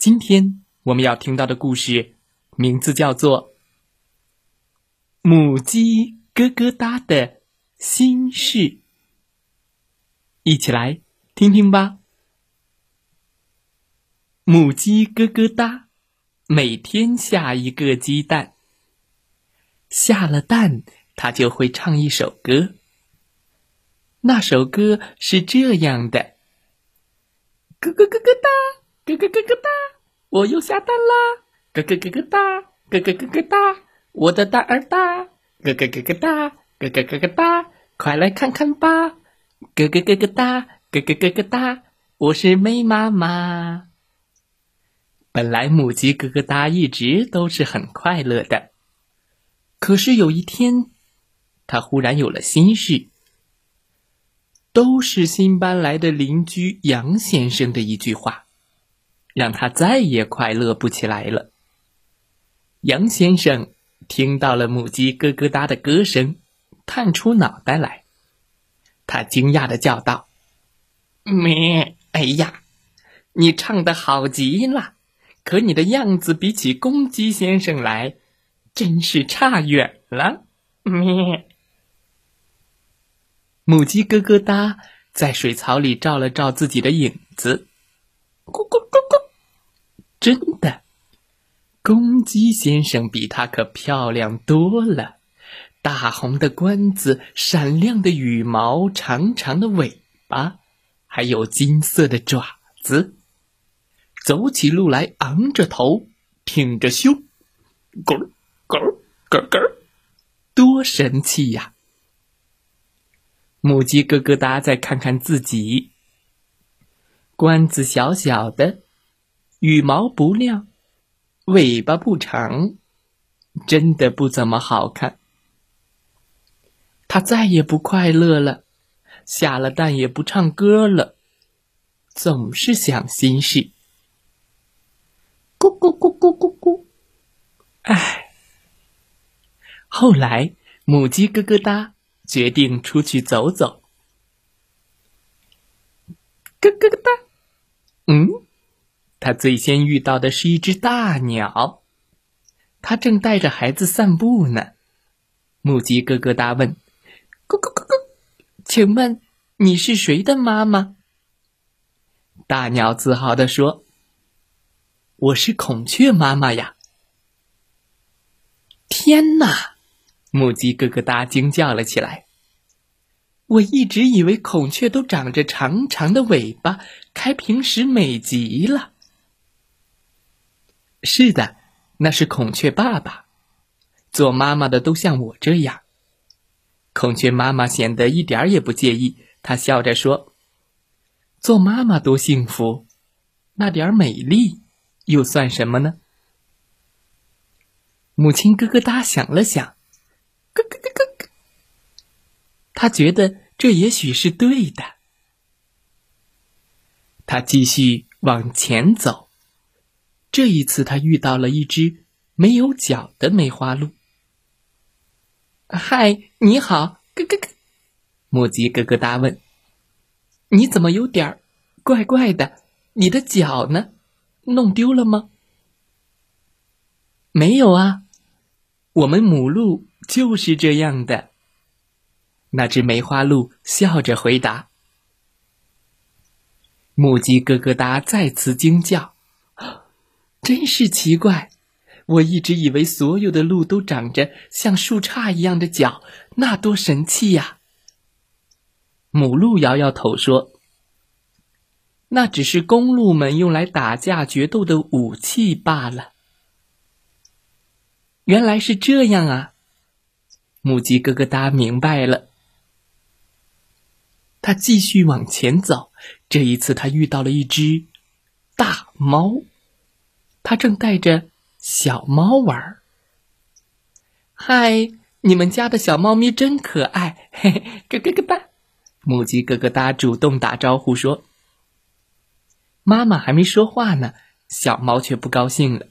今天我们要听到的故事名字叫做《母鸡咯咯哒的心事》，一起来听听吧。母鸡咯咯哒，每天下一个鸡蛋。下了蛋，它就会唱一首歌。那首歌是这样的：咯咯咯咯哒，咯咯咯咯哒，我又下蛋啦！咯咯咯咯哒，咯咯咯咯哒，我的蛋儿大！咯咯咯咯哒，咯咯咯咯哒，快来看看吧！咯咯咯咯哒，咯咯咯咯哒，我是美妈妈。本来母鸡咯咯哒一直都是很快乐的，可是有一天，它忽然有了心事。都是新搬来的邻居杨先生的一句话，让他再也快乐不起来了。杨先生听到了母鸡咯咯哒的歌声，探出脑袋来，他惊讶的叫道：“咩！哎呀，你唱的好极了！”可你的样子比起公鸡先生来，真是差远了。咩！母鸡咯咯哒，在水槽里照了照自己的影子，咕咕咕咕，真的，公鸡先生比它可漂亮多了。大红的冠子，闪亮的羽毛，长长的尾巴，还有金色的爪子。走起路来，昂着头，挺着胸，咯咯咯咯，多神气呀！母鸡咯咯哒，再看看自己，冠子小小的，羽毛不亮，尾巴不长，真的不怎么好看。它再也不快乐了，下了蛋也不唱歌了，总是想心事。咕咕咕咕咕咕，唉。后来，母鸡咯咯哒决定出去走走。咯咯哒，嗯，他最先遇到的是一只大鸟，它正带着孩子散步呢。母鸡咯咯哒问：“咕咕咕咕，请问你是谁的妈妈？”大鸟自豪地说。我是孔雀妈妈呀！天哪，母鸡咯咯哒惊叫了起来。我一直以为孔雀都长着长长的尾巴，开屏时美极了。是的，那是孔雀爸爸。做妈妈的都像我这样。孔雀妈妈显得一点也不介意，她笑着说：“做妈妈多幸福，那点美丽。”又算什么呢？母亲咯咯哒想了想，咯咯咯咯咯。他觉得这也许是对的。他继续往前走，这一次他遇到了一只没有脚的梅花鹿。嗨，你好，咯咯咯。母鸡咯咯哒问：“你怎么有点怪怪的？你的脚呢？”弄丢了吗？没有啊，我们母鹿就是这样的。那只梅花鹿笑着回答。母鸡咯咯哒再次惊叫：“真是奇怪！我一直以为所有的鹿都长着像树杈一样的脚，那多神气呀！”母鹿摇摇头说。那只是公鹿们用来打架决斗的武器罢了。原来是这样啊！母鸡咯咯哒明白了。他继续往前走，这一次他遇到了一只大猫。他正带着小猫玩儿。嗨，你们家的小猫咪真可爱，嘿嘿，咯咯咯哒！母鸡咯咯哒主动打招呼说：“妈妈还没说话呢，小猫却不高兴了。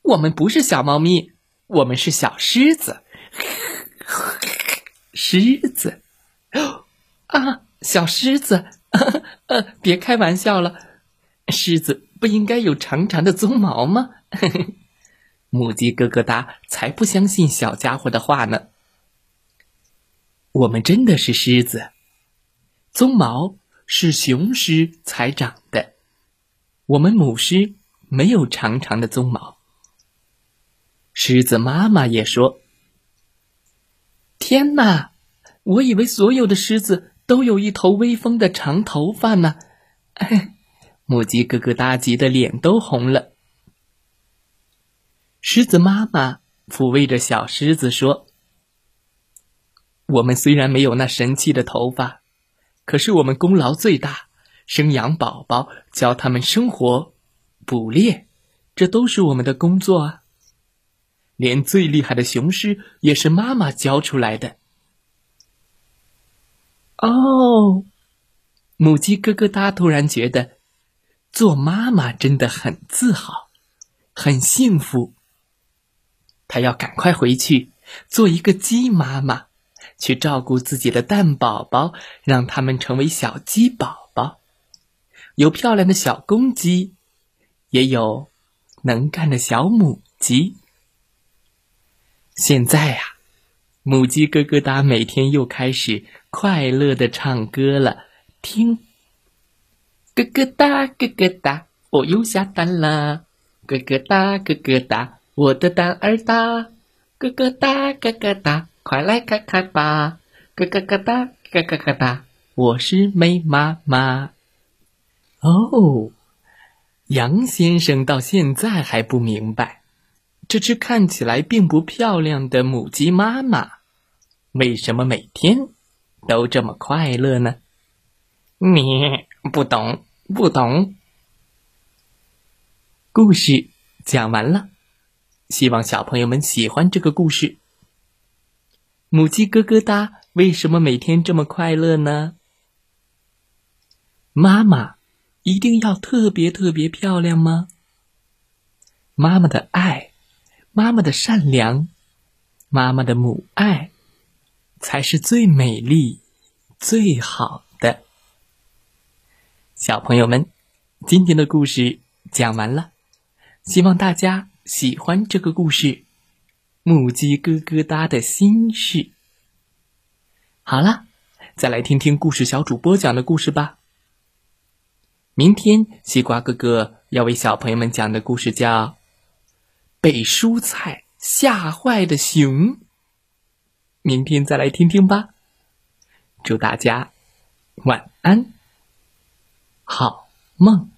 我们不是小猫咪，我们是小狮子。狮子，啊，小狮子，呃，别开玩笑了，狮子不应该有长长的鬃毛吗？” 母鸡咯咯哒，才不相信小家伙的话呢。我们真的是狮子，鬃毛是雄狮才长的，我们母狮没有长长的鬃毛。狮子妈妈也说：“天哪，我以为所有的狮子都有一头威风的长头发呢。”母鸡咯咯哒急得脸都红了。狮子妈妈抚慰着小狮子说：“我们虽然没有那神奇的头发，可是我们功劳最大，生养宝宝，教他们生活、捕猎，这都是我们的工作啊。连最厉害的雄狮也是妈妈教出来的。”哦，母鸡咯咯哒突然觉得，做妈妈真的很自豪，很幸福。他要赶快回去做一个鸡妈妈，去照顾自己的蛋宝宝，让他们成为小鸡宝宝。有漂亮的小公鸡，也有能干的小母鸡。现在呀，母鸡咯咯哒每天又开始快乐的唱歌了。听，咯咯哒咯咯哒，我又下蛋了。咯咯哒咯咯哒。我的蛋儿大，咯咯哒咯咯哒，快来看看吧，咯咯咯哒咯咯咯哒，我是美妈妈。哦，杨先生到现在还不明白，这只看起来并不漂亮的母鸡妈妈，为什么每天都这么快乐呢？你不懂，不懂。故事讲完了。希望小朋友们喜欢这个故事。母鸡咯咯哒，为什么每天这么快乐呢？妈妈一定要特别特别漂亮吗？妈妈的爱，妈妈的善良，妈妈的母爱，才是最美丽、最好。小朋友们，今天的故事讲完了，希望大家。喜欢这个故事，母鸡咯咯哒的心事。好了，再来听听故事小主播讲的故事吧。明天西瓜哥哥要为小朋友们讲的故事叫《被蔬菜吓坏的熊》。明天再来听听吧。祝大家晚安，好梦。